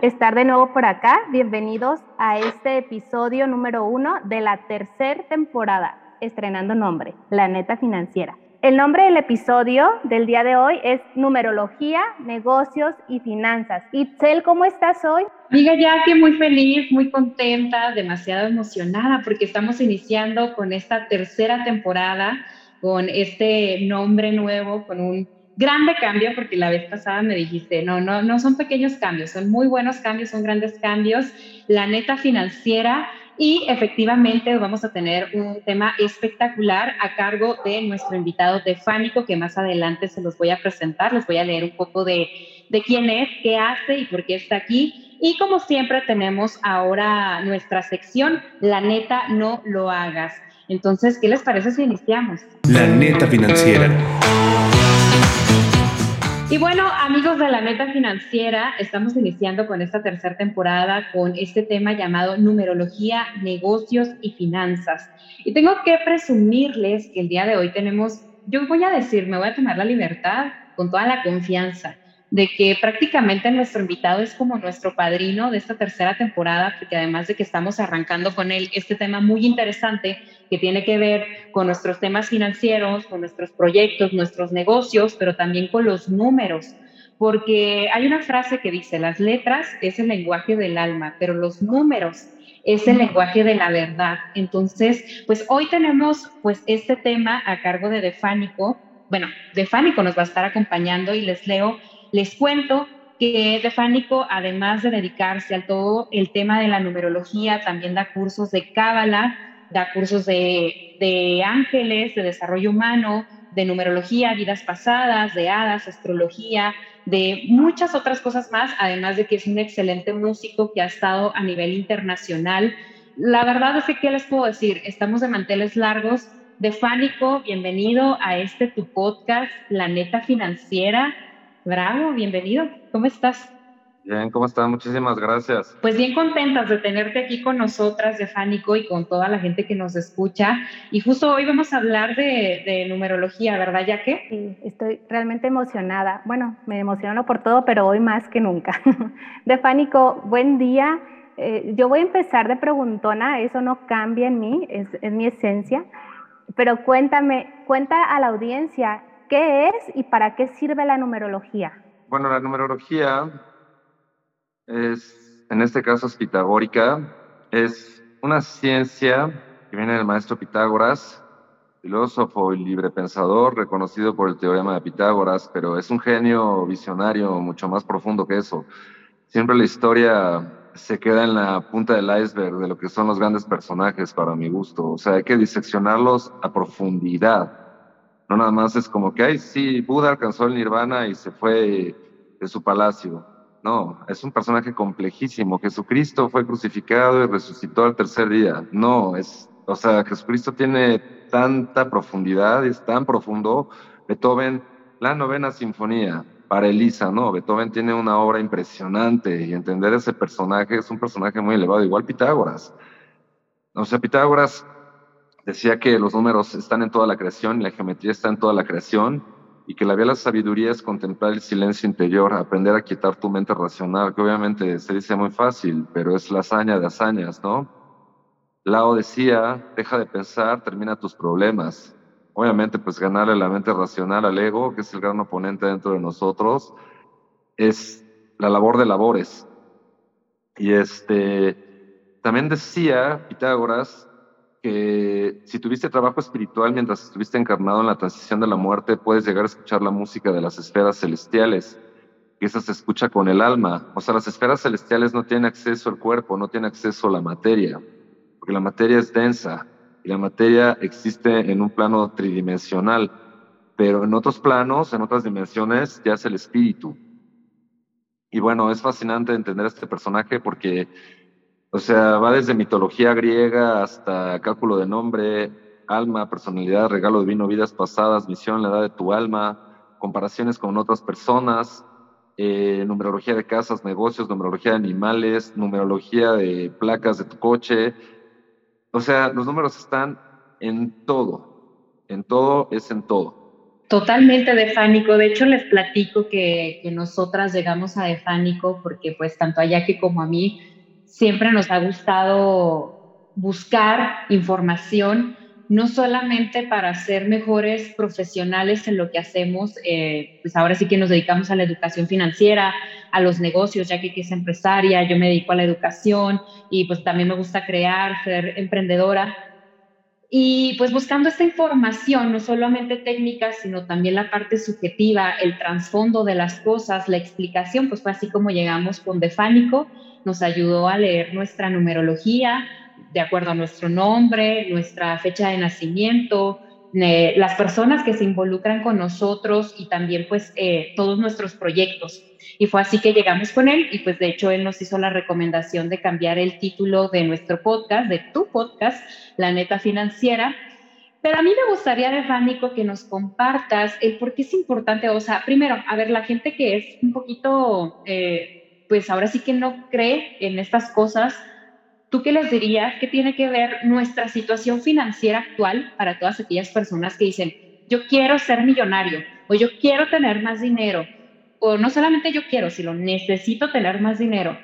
estar de nuevo por acá. Bienvenidos a este episodio número uno de la tercera temporada, estrenando nombre, La Neta Financiera. El nombre del episodio del día de hoy es Numerología, Negocios y Finanzas. Itzel, ¿cómo estás hoy? Amiga que muy feliz, muy contenta, demasiado emocionada porque estamos iniciando con esta tercera temporada, con este nombre nuevo, con un grande cambio, porque la vez pasada me dijiste, no, no, no son pequeños cambios, son muy buenos cambios, son grandes cambios. La neta financiera y efectivamente vamos a tener un tema espectacular a cargo de nuestro invitado Tefánico, que más adelante se los voy a presentar. Les voy a leer un poco de, de quién es, qué hace y por qué está aquí. Y como siempre tenemos ahora nuestra sección, La neta no lo hagas. Entonces, ¿qué les parece si iniciamos? La neta financiera. Y bueno, amigos de la meta financiera, estamos iniciando con esta tercera temporada con este tema llamado numerología, negocios y finanzas. Y tengo que presumirles que el día de hoy tenemos, yo voy a decir, me voy a tomar la libertad con toda la confianza de que prácticamente nuestro invitado es como nuestro padrino de esta tercera temporada, porque además de que estamos arrancando con él este tema muy interesante que tiene que ver con nuestros temas financieros, con nuestros proyectos, nuestros negocios, pero también con los números. Porque hay una frase que dice, las letras es el lenguaje del alma, pero los números es el lenguaje de la verdad. Entonces, pues hoy tenemos pues este tema a cargo de Defánico. Bueno, Defánico nos va a estar acompañando y les leo les cuento que Defánico, además de dedicarse a todo el tema de la numerología, también da cursos de cábala, da cursos de, de ángeles, de desarrollo humano, de numerología, vidas pasadas, de hadas, astrología, de muchas otras cosas más, además de que es un excelente músico que ha estado a nivel internacional. La verdad es que, ¿qué les puedo decir? Estamos de manteles largos. Defánico, bienvenido a este tu podcast, Planeta Financiera. Bravo, bienvenido. ¿Cómo estás? Bien, ¿cómo estás? Muchísimas gracias. Pues bien contentas de tenerte aquí con nosotras, Defánico, y con toda la gente que nos escucha. Y justo hoy vamos a hablar de, numerología, ¿verdad, Yaque? Sí, estoy realmente emocionada. Bueno, me emociono por todo, pero hoy más que nunca. Defánico, buen día. Eh, yo voy a empezar de preguntona, eso no cambia en mí, es, es mi esencia. Pero cuéntame, cuenta a la audiencia, ¿Qué es y para qué sirve la numerología? Bueno, la numerología es, en este caso es pitagórica, es una ciencia que viene del maestro Pitágoras, filósofo y librepensador, reconocido por el teorema de Pitágoras, pero es un genio visionario mucho más profundo que eso. Siempre la historia se queda en la punta del iceberg de lo que son los grandes personajes para mi gusto. O sea, hay que diseccionarlos a profundidad no nada más es como que, ay, sí, Buda alcanzó el nirvana y se fue de su palacio. No, es un personaje complejísimo. Jesucristo fue crucificado y resucitó al tercer día. No, es, o sea, Jesucristo tiene tanta profundidad, es tan profundo. Beethoven, la novena sinfonía para Elisa, ¿no? Beethoven tiene una obra impresionante y entender ese personaje es un personaje muy elevado, igual Pitágoras. O sea, Pitágoras decía que los números están en toda la creación la geometría está en toda la creación y que la vía de la sabiduría es contemplar el silencio interior, aprender a quitar tu mente racional, que obviamente se dice muy fácil, pero es la hazaña de hazañas, ¿no? Lao decía, deja de pensar, termina tus problemas. Obviamente, pues ganarle la mente racional al ego, que es el gran oponente dentro de nosotros, es la labor de labores. Y este, también decía Pitágoras si tuviste trabajo espiritual mientras estuviste encarnado en la transición de la muerte, puedes llegar a escuchar la música de las esferas celestiales, que esa se escucha con el alma. O sea, las esferas celestiales no tienen acceso al cuerpo, no tienen acceso a la materia, porque la materia es densa y la materia existe en un plano tridimensional, pero en otros planos, en otras dimensiones, ya es el espíritu. Y bueno, es fascinante entender a este personaje porque o sea, va desde mitología griega hasta cálculo de nombre, alma, personalidad, regalo divino, vidas pasadas, misión, la edad de tu alma, comparaciones con otras personas, eh, numerología de casas, negocios, numerología de animales, numerología de placas de tu coche. O sea, los números están en todo, en todo es en todo. Totalmente Defánico. De hecho, les platico que, nosotras llegamos a Defánico porque pues tanto a Jackie como a mí siempre nos ha gustado buscar información no solamente para ser mejores profesionales en lo que hacemos, eh, pues ahora sí que nos dedicamos a la educación financiera, a los negocios, ya que es empresaria, yo me dedico a la educación y pues también me gusta crear, ser emprendedora. Y pues buscando esta información, no solamente técnica, sino también la parte subjetiva, el trasfondo de las cosas, la explicación, pues fue así como llegamos con Defánico, nos ayudó a leer nuestra numerología, de acuerdo a nuestro nombre, nuestra fecha de nacimiento, las personas que se involucran con nosotros y también pues eh, todos nuestros proyectos. Y fue así que llegamos con él y pues de hecho él nos hizo la recomendación de cambiar el título de nuestro podcast, de tu podcast, La Neta Financiera. Pero a mí me gustaría, Refánico, que nos compartas el por qué es importante, o sea, primero, a ver, la gente que es un poquito, eh, pues ahora sí que no cree en estas cosas, ¿Tú qué les dirías? ¿Qué tiene que ver nuestra situación financiera actual para todas aquellas personas que dicen, yo quiero ser millonario o yo quiero tener más dinero? O no solamente yo quiero, sino necesito tener más dinero.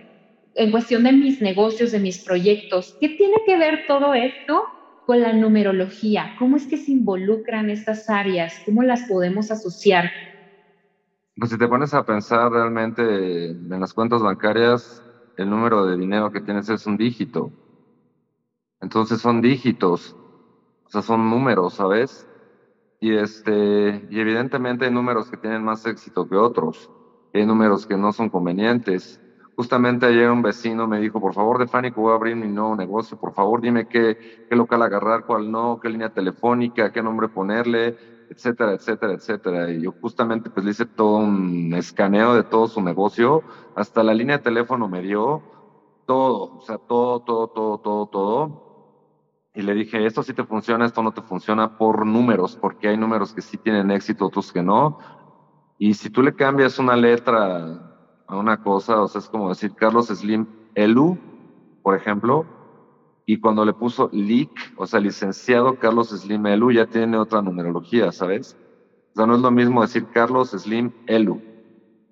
En cuestión de mis negocios, de mis proyectos, ¿qué tiene que ver todo esto con la numerología? ¿Cómo es que se involucran estas áreas? ¿Cómo las podemos asociar? Pues si te pones a pensar realmente en las cuentas bancarias, el número de dinero que tienes es un dígito. Entonces son dígitos, o sea, son números, ¿sabes? Y, este, y evidentemente hay números que tienen más éxito que otros, hay números que no son convenientes. Justamente ayer un vecino me dijo, por favor, Defánico, voy a abrir mi nuevo negocio, por favor, dime qué, qué local agarrar, cuál no, qué línea telefónica, qué nombre ponerle, etcétera, etcétera, etcétera. Y yo justamente pues le hice todo un escaneo de todo su negocio, hasta la línea de teléfono me dio todo, o sea, todo, todo, todo, todo, todo. Y le dije, esto sí te funciona, esto no te funciona por números, porque hay números que sí tienen éxito, otros que no. Y si tú le cambias una letra a una cosa, o sea, es como decir Carlos Slim Elu, por ejemplo, y cuando le puso LIC, o sea, licenciado Carlos Slim Elu, ya tiene otra numerología, ¿sabes? O sea, no es lo mismo decir Carlos Slim Elu,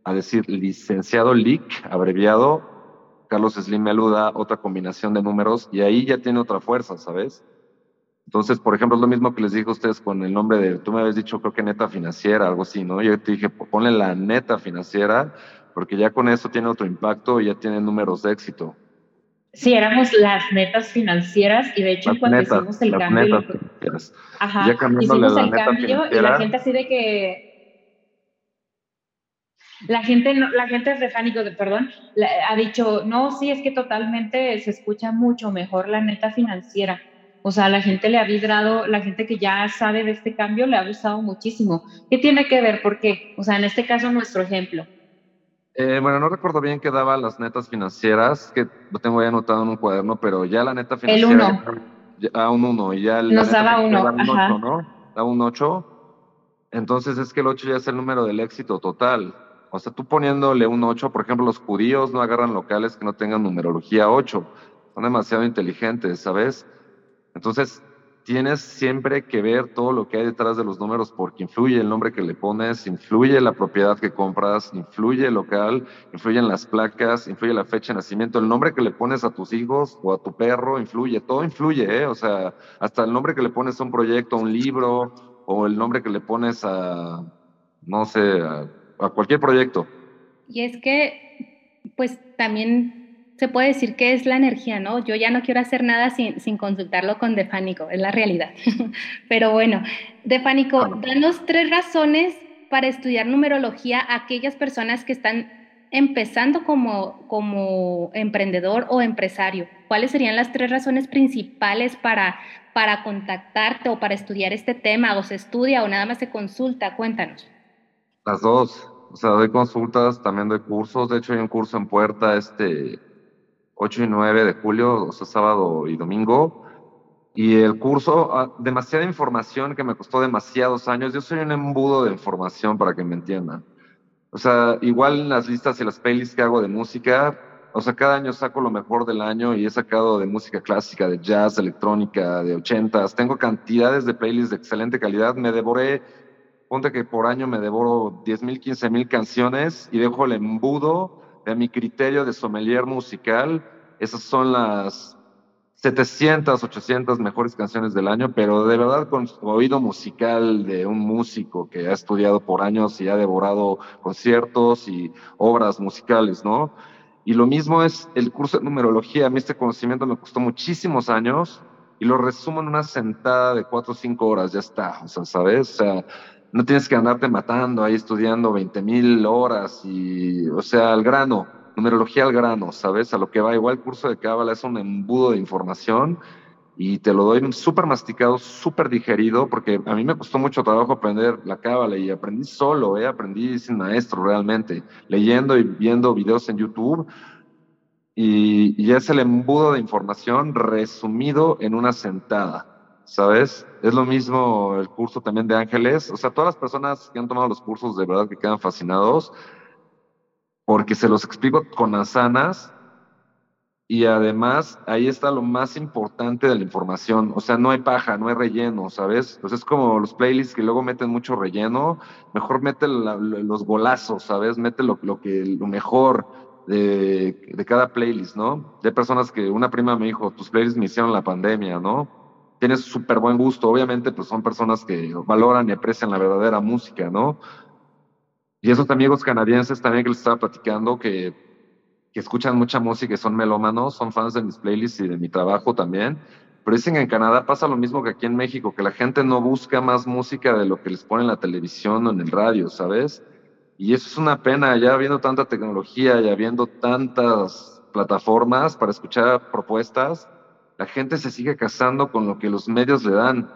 a decir licenciado LIC, abreviado, Carlos Slim Elu da otra combinación de números y ahí ya tiene otra fuerza, ¿sabes? Entonces, por ejemplo, es lo mismo que les dije a ustedes con el nombre de, tú me habías dicho, creo que neta financiera, algo así, ¿no? Yo te dije, ponle la neta financiera, porque ya con eso tiene otro impacto y ya tiene números de éxito. Sí, éramos las netas financieras y de hecho cuando hicimos el cambio, ajá, hicimos el cambio y la gente así de que la gente, la gente refánico, de, perdón, ha dicho, no, sí, es que totalmente se escucha mucho mejor la neta financiera. O sea, la gente le ha vibrado, la gente que ya sabe de este cambio le ha gustado muchísimo. ¿Qué tiene que ver? ¿Por qué? O sea, en este caso, nuestro ejemplo. Eh, bueno, no recuerdo bien qué daba las netas financieras, que lo tengo ya anotado en un cuaderno, pero ya la neta financiera. El uno. Ya, un uno, y ya. Nos daba uno. Daba un ocho, ¿no? Daba un ocho. Entonces es que el ocho ya es el número del éxito total. O sea, tú poniéndole un ocho, por ejemplo, los judíos no agarran locales que no tengan numerología ocho. Son demasiado inteligentes, ¿sabes? Entonces, tienes siempre que ver todo lo que hay detrás de los números porque influye el nombre que le pones, influye la propiedad que compras, influye el local, influyen las placas, influye la fecha de nacimiento, el nombre que le pones a tus hijos o a tu perro, influye, todo influye, ¿eh? O sea, hasta el nombre que le pones a un proyecto, a un libro, o el nombre que le pones a, no sé, a cualquier proyecto. Y es que, pues también se puede decir que es la energía, ¿no? Yo ya no quiero hacer nada sin, sin consultarlo con Defánico, es la realidad. Pero bueno, Defánico, danos tres razones para estudiar numerología a aquellas personas que están empezando como, como emprendedor o empresario. ¿Cuáles serían las tres razones principales para, para contactarte o para estudiar este tema? ¿O se estudia o nada más se consulta? Cuéntanos. Las dos. O sea, doy consultas, también doy cursos. De hecho, hay un curso en puerta este 8 y 9 de julio, o sea, sábado y domingo. Y el curso, ah, demasiada información que me costó demasiados años. Yo soy un embudo de información para que me entiendan. O sea, igual las listas y las playlists que hago de música, o sea, cada año saco lo mejor del año y he sacado de música clásica, de jazz, electrónica, de ochentas. Tengo cantidades de playlists de excelente calidad. Me devoré ponte que por año me devoro 10 mil, 15 mil canciones y dejo el embudo de mi criterio de sommelier musical. Esas son las 700, 800 mejores canciones del año, pero de verdad con oído musical de un músico que ha estudiado por años y ha devorado conciertos y obras musicales, ¿no? Y lo mismo es el curso de numerología. A mí este conocimiento me costó muchísimos años y lo resumo en una sentada de cuatro o cinco horas, ya está, o sea, ¿sabes? O sea, no tienes que andarte matando ahí estudiando 20 mil horas y, o sea, al grano numerología al grano, ¿sabes? A lo que va. Igual el curso de Cábala es un embudo de información y te lo doy súper masticado, súper digerido, porque a mí me costó mucho trabajo aprender la Cábala y aprendí solo, ¿eh? aprendí sin maestro realmente, leyendo y viendo videos en YouTube. Y, y es el embudo de información resumido en una sentada, ¿sabes? Es lo mismo el curso también de Ángeles. O sea, todas las personas que han tomado los cursos de verdad que quedan fascinados porque se los explico con asanas y además ahí está lo más importante de la información, o sea, no hay paja, no hay relleno, ¿sabes? Pues es como los playlists que luego meten mucho relleno, mejor mete los golazos, ¿sabes? Mete lo, que, lo mejor de, de, cada playlist, ¿no? De personas que una prima me dijo, tus playlists me hicieron la pandemia, ¿no? Tienes súper buen gusto, obviamente, pues son personas que valoran y aprecian la verdadera música, ¿no? Y esos amigos canadienses también que les estaba platicando que, que escuchan mucha música y son melómanos, son fans de mis playlists y de mi trabajo también. Pero dicen que en Canadá pasa lo mismo que aquí en México, que la gente no busca más música de lo que les pone en la televisión o en el radio, ¿sabes? Y eso es una pena, ya habiendo tanta tecnología y habiendo tantas plataformas para escuchar propuestas, la gente se sigue casando con lo que los medios le dan.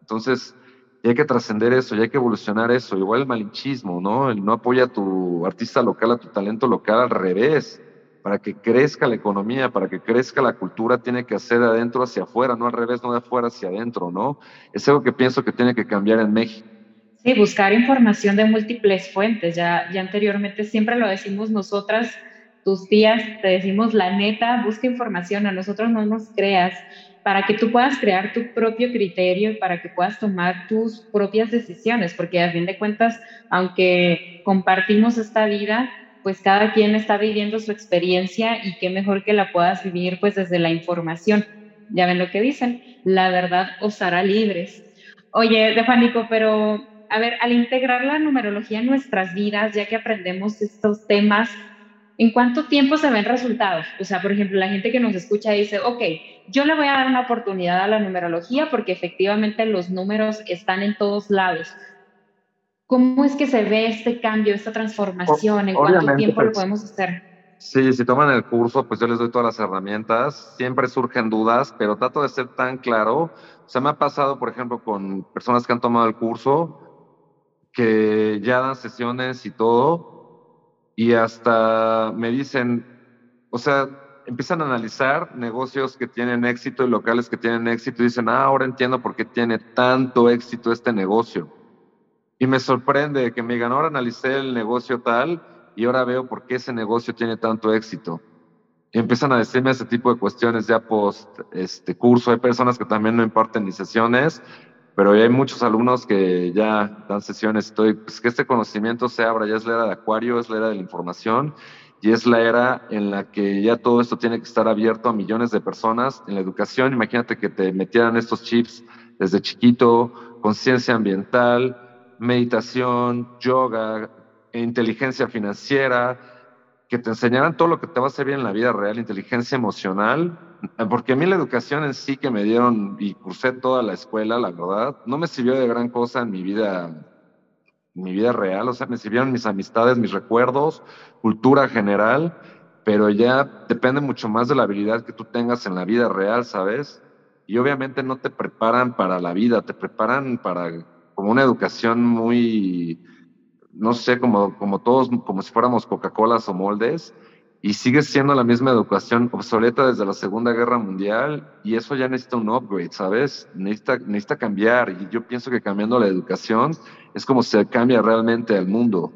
Entonces, hay que trascender eso, y hay que evolucionar eso. Igual el malinchismo, ¿no? El no apoya a tu artista local, a tu talento local, al revés. Para que crezca la economía, para que crezca la cultura, tiene que hacer de adentro hacia afuera, no al revés, no de afuera hacia adentro, ¿no? Es algo que pienso que tiene que cambiar en México. Sí, buscar información de múltiples fuentes. Ya, ya anteriormente siempre lo decimos nosotras, tus tías, te decimos la neta, busca información, a nosotros no nos creas para que tú puedas crear tu propio criterio y para que puedas tomar tus propias decisiones, porque a fin de cuentas, aunque compartimos esta vida, pues cada quien está viviendo su experiencia y qué mejor que la puedas vivir pues desde la información. Ya ven lo que dicen, la verdad os hará libres. Oye, Defanico, pero a ver, al integrar la numerología en nuestras vidas, ya que aprendemos estos temas, ¿en cuánto tiempo se ven resultados? O sea, por ejemplo, la gente que nos escucha dice, ok, yo le voy a dar una oportunidad a la numerología porque efectivamente los números están en todos lados. ¿Cómo es que se ve este cambio, esta transformación? ¿En cuánto tiempo lo pues, podemos hacer? Sí, si toman el curso, pues yo les doy todas las herramientas. Siempre surgen dudas, pero trato de ser tan claro. O sea, me ha pasado, por ejemplo, con personas que han tomado el curso, que ya dan sesiones y todo, y hasta me dicen, o sea, empiezan a analizar negocios que tienen éxito y locales que tienen éxito y dicen, ah, ahora entiendo por qué tiene tanto éxito este negocio. Y me sorprende que me digan, ahora analicé el negocio tal y ahora veo por qué ese negocio tiene tanto éxito. Y empiezan a decirme ese tipo de cuestiones ya post este curso. Hay personas que también no imparten ni sesiones, pero hay muchos alumnos que ya dan sesiones. Estoy, pues que este conocimiento se abra, ya es la era de Acuario, es la era de la información y es la era en la que ya todo esto tiene que estar abierto a millones de personas en la educación. Imagínate que te metieran estos chips desde chiquito, conciencia ambiental, meditación, yoga, inteligencia financiera, que te enseñaran todo lo que te va a hacer bien en la vida real, inteligencia emocional, porque a mí la educación en sí que me dieron y cursé toda la escuela, la verdad, no me sirvió de gran cosa en mi vida mi vida real, o sea, me sirvieron mis amistades, mis recuerdos, cultura general, pero ya depende mucho más de la habilidad que tú tengas en la vida real, ¿sabes? Y obviamente no te preparan para la vida, te preparan para como una educación muy, no sé, como, como todos, como si fuéramos Coca-Colas o moldes, y sigue siendo la misma educación obsoleta desde la Segunda Guerra Mundial y eso ya necesita un upgrade, ¿sabes? Necesita, necesita cambiar y yo pienso que cambiando la educación es como se cambia realmente el mundo.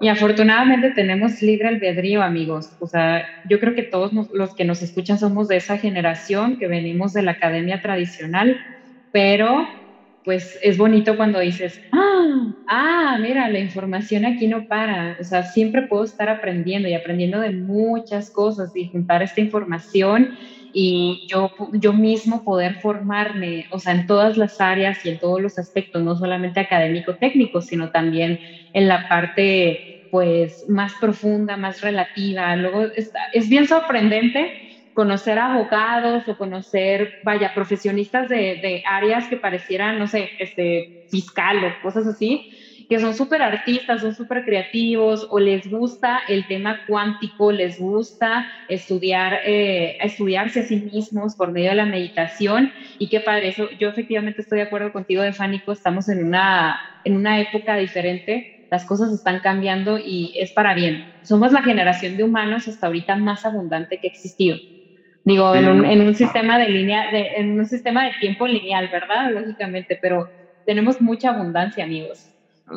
Y afortunadamente tenemos libre albedrío, amigos. O sea, yo creo que todos los que nos escuchan somos de esa generación que venimos de la academia tradicional, pero pues es bonito cuando dices, ah, ah, mira, la información aquí no para, o sea, siempre puedo estar aprendiendo y aprendiendo de muchas cosas y juntar esta información y yo, yo mismo poder formarme, o sea, en todas las áreas y en todos los aspectos, no solamente académico-técnico, sino también en la parte, pues, más profunda, más relativa. Luego, es bien sorprendente conocer abogados o conocer, vaya, profesionistas de, de áreas que parecieran, no sé, este, fiscal o cosas así, que son súper artistas, son súper creativos o les gusta el tema cuántico, les gusta estudiar, eh, estudiarse a sí mismos por medio de la meditación y que para eso yo efectivamente estoy de acuerdo contigo, de Fánico, estamos en una, en una época diferente, las cosas están cambiando y es para bien. Somos la generación de humanos hasta ahorita más abundante que ha existido. Digo, en un, en un sistema de línea, de, en un sistema de tiempo lineal, ¿verdad? Lógicamente, pero tenemos mucha abundancia, amigos.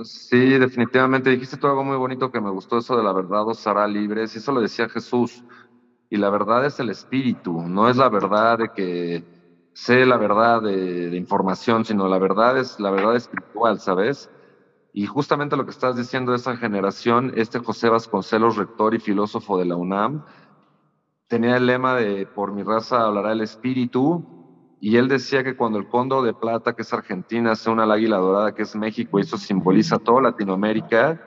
Sí, definitivamente. Dijiste tú algo muy bonito que me gustó, eso de la verdad os hará libres. Y eso lo decía Jesús. Y la verdad es el espíritu, no es la verdad de que sé la verdad de, de información, sino la verdad es la verdad espiritual, ¿sabes? Y justamente lo que estás diciendo de esa generación, este José Vasconcelos, rector y filósofo de la UNAM, tenía el lema de por mi raza hablará el espíritu, y él decía que cuando el cóndor de plata, que es Argentina, sea una águila dorada, que es México, y eso simboliza toda Latinoamérica,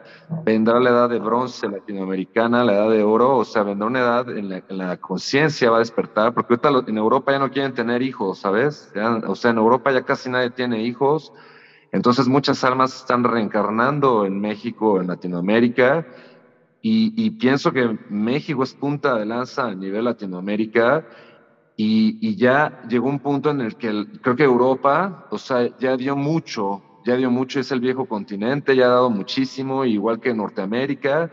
vendrá la edad de bronce latinoamericana, la edad de oro, o sea, vendrá una edad en la, la conciencia va a despertar, porque ahorita en Europa ya no quieren tener hijos, ¿sabes? o sea, en Europa ya casi nadie tiene hijos, entonces muchas almas están reencarnando en México, en Latinoamérica, y, pienso que México es punta de lanza a nivel Latinoamérica y, ya llegó un punto en el que creo que Europa, o sea, ya dio mucho, ya dio mucho, es el viejo continente, ya ha dado muchísimo, igual que Norteamérica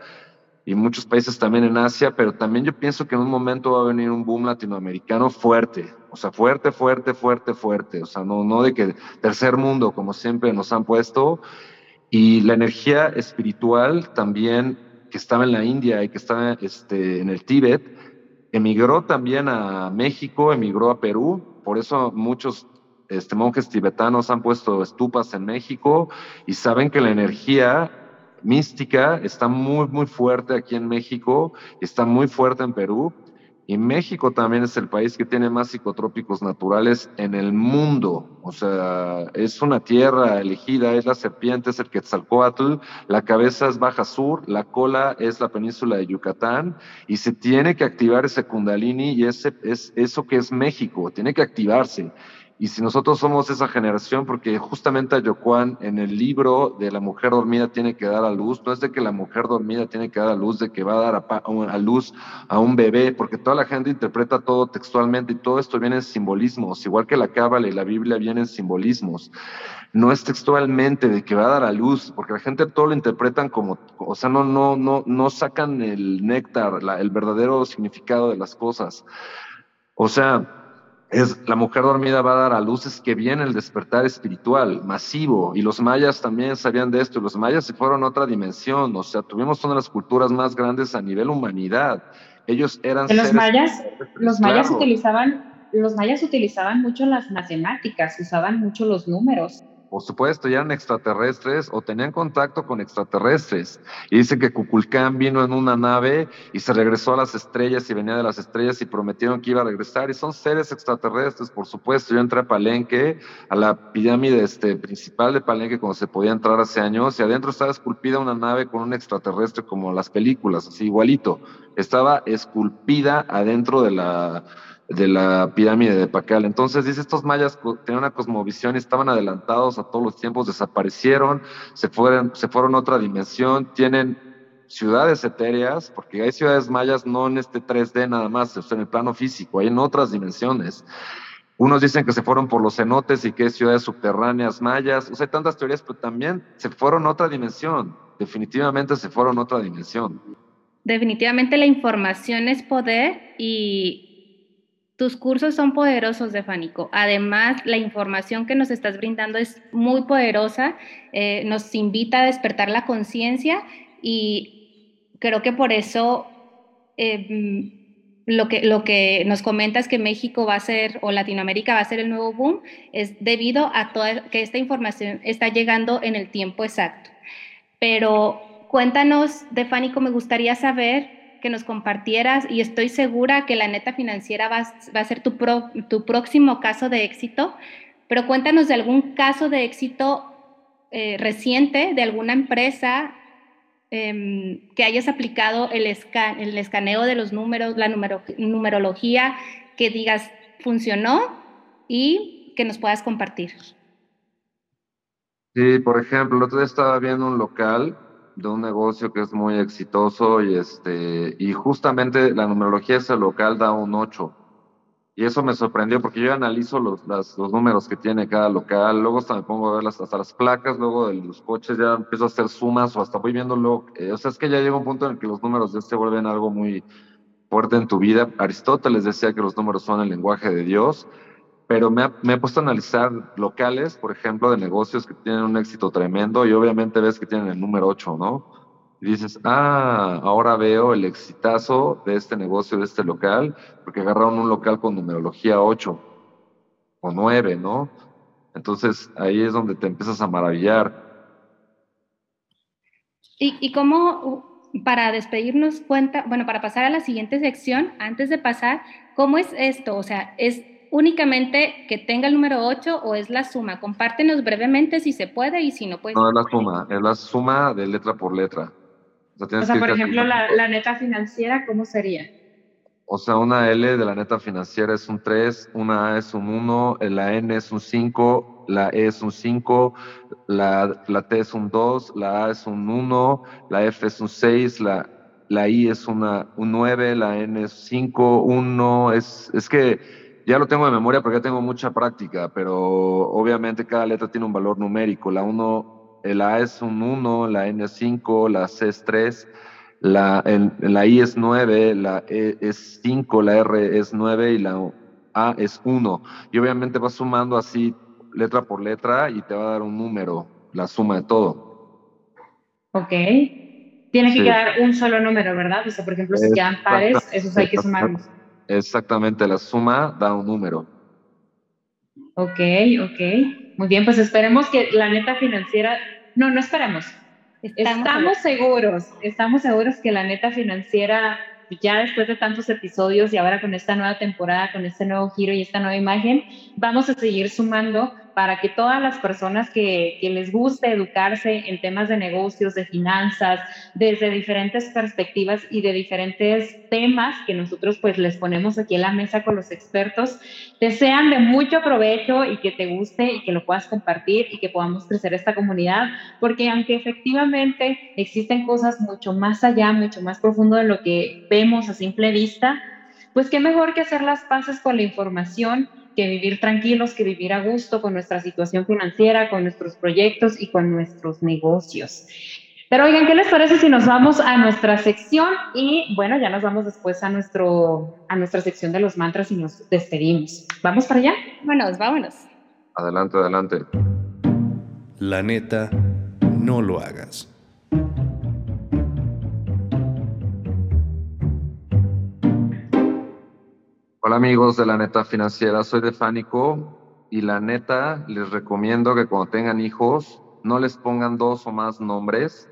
y muchos países también en Asia, pero también yo pienso que en un momento va a venir un boom latinoamericano fuerte, o sea, fuerte, fuerte, fuerte, fuerte, o sea, no, no de que tercer mundo, como siempre nos han puesto, y la energía espiritual también que estaba en la India y que estaba este, en el Tíbet, emigró también a México, emigró a Perú, por eso muchos este, monjes tibetanos han puesto estupas en México y saben que la energía mística está muy, muy fuerte aquí en México, está muy fuerte en Perú y México también es el país que tiene más psicotrópicos naturales en el mundo. O sea, es una tierra elegida, es la serpiente, es el Quetzalcoatl, la cabeza es Baja Sur, la cola es la península de Yucatán y se tiene que activar ese Kundalini y ese, es eso que es México, tiene que activarse. Y si nosotros somos esa generación, porque justamente a Yocuan en el libro de la mujer dormida tiene que dar a luz, no es de que la mujer dormida tiene que dar a luz, de que va a dar a, luz a un bebé, porque toda la gente interpreta todo textualmente y todo esto viene en simbolismos, igual que la Cábala y la Biblia vienen en simbolismos. No es textualmente de que va a dar a luz, porque la gente todo lo interpretan como, o sea, no, no, no, no sacan el néctar, el verdadero significado de las cosas. O sea, es la mujer dormida va a dar a luces que viene el despertar espiritual masivo. Y los mayas también sabían de esto y los mayas se fueron a otra dimensión o sea tuvimos una de las culturas más grandes a nivel humanidad. Ellos eran los mayas los mayas utilizaban los mayas utilizaban mucho las matemáticas usaban mucho los números por supuesto, ya eran extraterrestres o tenían contacto con extraterrestres. Y dicen que Kukulcán vino en una nave y se regresó a las estrellas y venía de las estrellas y prometieron que iba a regresar. Y son seres extraterrestres, por supuesto. Yo entré a Palenque, a la pirámide este, principal de Palenque, cuando se podía entrar hace años, y adentro estaba esculpida una nave con un extraterrestre como las películas, así igualito. Estaba esculpida adentro de la de la pirámide de Pacal. Entonces dice, estos mayas tenían una cosmovisión, estaban adelantados a todos los tiempos, desaparecieron, se fueron, se fueron a otra dimensión, tienen ciudades etéreas, porque hay ciudades mayas no en este 3D nada más, en el plano físico, hay en otras dimensiones. Unos dicen que se fueron por los cenotes y que es ciudades subterráneas mayas, o sea, hay tantas teorías, pero también se fueron a otra dimensión, definitivamente se fueron a otra dimensión. Definitivamente la información es poder y tus cursos son poderosos, Stefánico. Además, la información que nos estás brindando es muy poderosa, eh, nos invita a despertar la conciencia y creo que por eso eh, lo que, lo que nos comentas que México va a ser o Latinoamérica va a ser el nuevo boom es debido a toda, que esta información está llegando en el tiempo exacto. Pero cuéntanos, Defánico, me gustaría saber que nos compartieras y estoy segura que la neta financiera va, va a ser tu, tu próximo caso de éxito, pero cuéntanos de algún caso de éxito eh, reciente de alguna empresa Em, que hayas aplicado el, el, escaneo de los números, la numerología, que digas funcionó y que nos puedas compartir. Sí, por ejemplo, el otro día estaba viendo un local de un negocio que es muy exitoso y este y justamente la numerología ese local da un 8 y eso me sorprendió porque yo analizo los, los números que tiene cada local, luego hasta me pongo a ver las, hasta las placas, luego de los coches ya empiezo a hacer sumas o hasta voy viendo luego, eh, o sea, es que ya llega un punto en el que los números ya se vuelven algo muy fuerte en tu vida. Aristóteles decía que los números son el lenguaje de Dios, pero me, me he puesto a analizar locales, por ejemplo, de negocios que tienen un éxito tremendo y obviamente ves que tienen el número 8, ¿no? y dices, ah, ahora veo el exitazo de este negocio, de este local, porque agarraron un local con numerología 8 o 9, ¿no? Entonces ahí es donde te empiezas a maravillar. ¿Y, y cómo, para despedirnos cuenta, bueno, para pasar a la siguiente sección, antes de pasar, ¿cómo es esto? O sea, ¿es únicamente que tenga el número 8 o es la suma? Compártenos brevemente si se puede y si no puede. No, es la suma, es la suma de letra por letra. O sea, por ejemplo, la, neta financiera, ¿cómo sería? O sea, una L de la neta financiera es un 3, una A es un 1, la N es un 5, la E es un 5, la, la T es un 2, la A es un 1, la F es un 6, la, la I es una, un 9, la N es 5, 1, es, es que ya lo tengo de memoria porque ya tengo mucha práctica, pero obviamente cada letra tiene un valor numérico. La 1 la A es un 1, la N es 5, la C es 3, la, la I es 9, la E es 5, la R es 9 y la A es 1. Y obviamente vas sumando así letra por letra y te va a dar un número, la suma de todo. Ok. Tiene que quedar un solo número, ¿verdad? O sea, por ejemplo, si quedan pares, esos hay que sumarlos. Exactamente, la suma da un número. Ok, ok. Muy bien, pues esperemos que la neta financiera no, no esperemos. Estamos, seguros, estamos seguros que la neta financiera, ya después de tantos episodios y ahora con esta nueva temporada, con este nuevo giro y esta nueva imagen, vamos a seguir sumando para que todas las personas que, les guste educarse en temas de negocios, de finanzas, desde diferentes perspectivas y de diferentes temas que nosotros pues les ponemos aquí en la mesa con los expertos, te sean de mucho provecho y que te guste y que lo puedas compartir y que podamos crecer esta comunidad, porque aunque efectivamente existen cosas mucho más allá, mucho más profundo de lo que vemos a simple vista, pues qué mejor que hacer las paces con la información que vivir tranquilos, que vivir a gusto con nuestra situación financiera, con nuestros proyectos y con nuestros negocios. Pero oigan, ¿qué les parece si nos vamos a nuestra sección? Y bueno, ya nos vamos después a, nuestro, a nuestra sección de los mantras y nos despedimos. ¿Vamos para allá? Vámonos, vámonos. Adelante, adelante. La neta, no lo hagas. Hola amigos de la neta financiera, soy de Fánico y la neta les recomiendo que cuando tengan hijos no les pongan dos o más nombres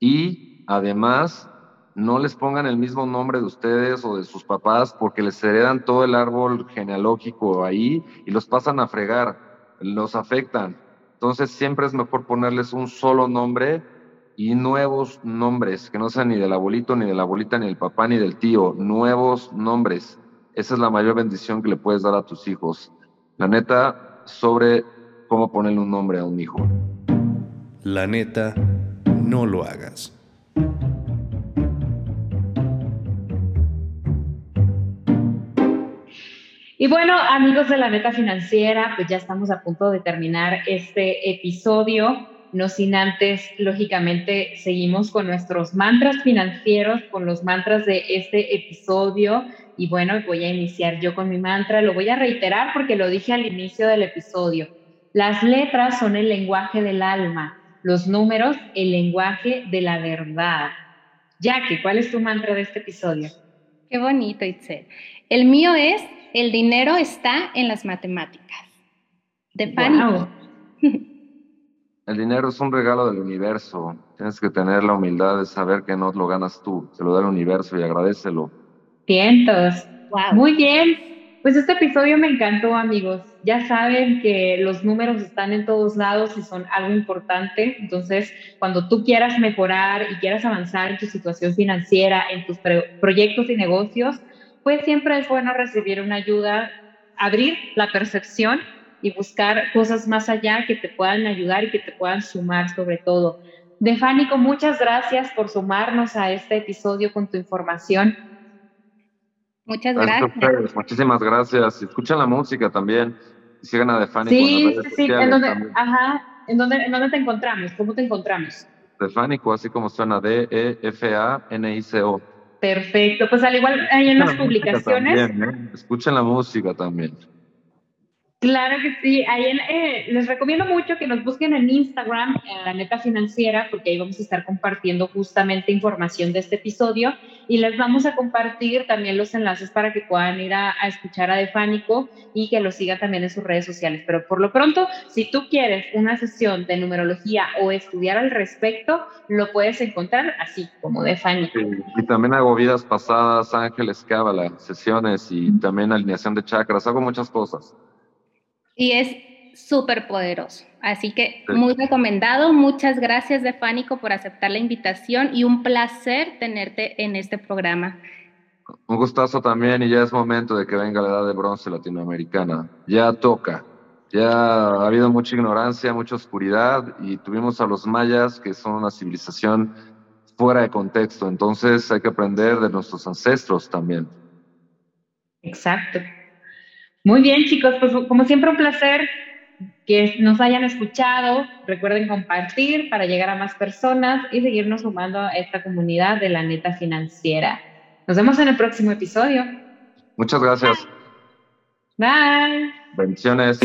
y además no les pongan el mismo nombre de ustedes o de sus papás porque les heredan todo el árbol genealógico ahí y los pasan a fregar, los afectan. Entonces siempre es mejor ponerles un solo nombre y nuevos nombres, que no sean ni del abuelito, ni de la abuelita, ni del papá, ni del tío, nuevos nombres esa es la mayor bendición que le puedes dar a tus hijos. La neta, sobre cómo ponerle un nombre a un hijo. La neta, no lo hagas. Y bueno, amigos de la neta financiera, pues ya estamos a punto de terminar este episodio. No sin antes, lógicamente, seguimos con nuestros mantras financieros, con los mantras de este episodio. Y bueno, voy a iniciar yo con mi mantra, lo voy a reiterar porque lo dije al inicio del episodio. Las letras son el lenguaje del alma, los números el lenguaje de la verdad. Jackie, ¿cuál es tu mantra de este episodio? Qué bonito, Itzel. El mío es, el dinero está en las matemáticas. De Fanny. El dinero es un regalo del universo. Tienes que tener la humildad de saber que no lo ganas tú, se lo da el universo y agradecelo. Cientos. Muy bien. Pues este episodio me encantó, amigos. Ya saben que los números están en todos lados y son algo importante. Entonces, cuando tú quieras mejorar y quieras avanzar en tu situación financiera, en tus proyectos y negocios, pues siempre es bueno recibir una ayuda, abrir la percepción y buscar cosas más allá que te puedan ayudar y que te puedan sumar sobre todo. Defánico, muchas gracias por sumarnos a este episodio con tu información. Muchas gracias. Muchísimas gracias. Escuchen la música también. Sigan a Defánico. Sí, sí, ¿En dónde, ajá. ¿En dónde, ¿En dónde te encontramos? ¿Cómo te encontramos? Defánico, así como suena D-E-F-A-N-I-C-O. Perfecto. Pues al igual hay en las publicaciones. ¿eh? Escuchen la música también. Claro que sí. Ahí eh, les recomiendo mucho que nos busquen en Instagram, en la neta financiera, porque ahí vamos a estar compartiendo justamente información de este episodio y les vamos a compartir también los enlaces para que puedan ir a, escuchar a Defánico y que lo sigan también en sus redes sociales. Pero por lo pronto, si tú quieres una sesión de numerología o estudiar al respecto, lo puedes encontrar así como Defánico. y también hago vidas pasadas, ángeles, cábala, sesiones y también alineación de chakras. Hago muchas cosas y es súper poderoso. Así que muy recomendado. Muchas gracias, Defánico, por aceptar la invitación y un placer tenerte en este programa. Un gustazo también y ya es momento de que venga la edad de bronce latinoamericana. Ya toca. Ya ha habido mucha ignorancia, mucha oscuridad y tuvimos a los mayas, que son una civilización fuera de contexto. Entonces hay que aprender de nuestros ancestros también. Exacto. Muy bien, chicos, pues como siempre un placer que nos hayan escuchado. Recuerden compartir para llegar a más personas y seguirnos sumando a esta comunidad de la neta financiera. Nos vemos en el próximo episodio. Muchas gracias. Bye. Bendiciones.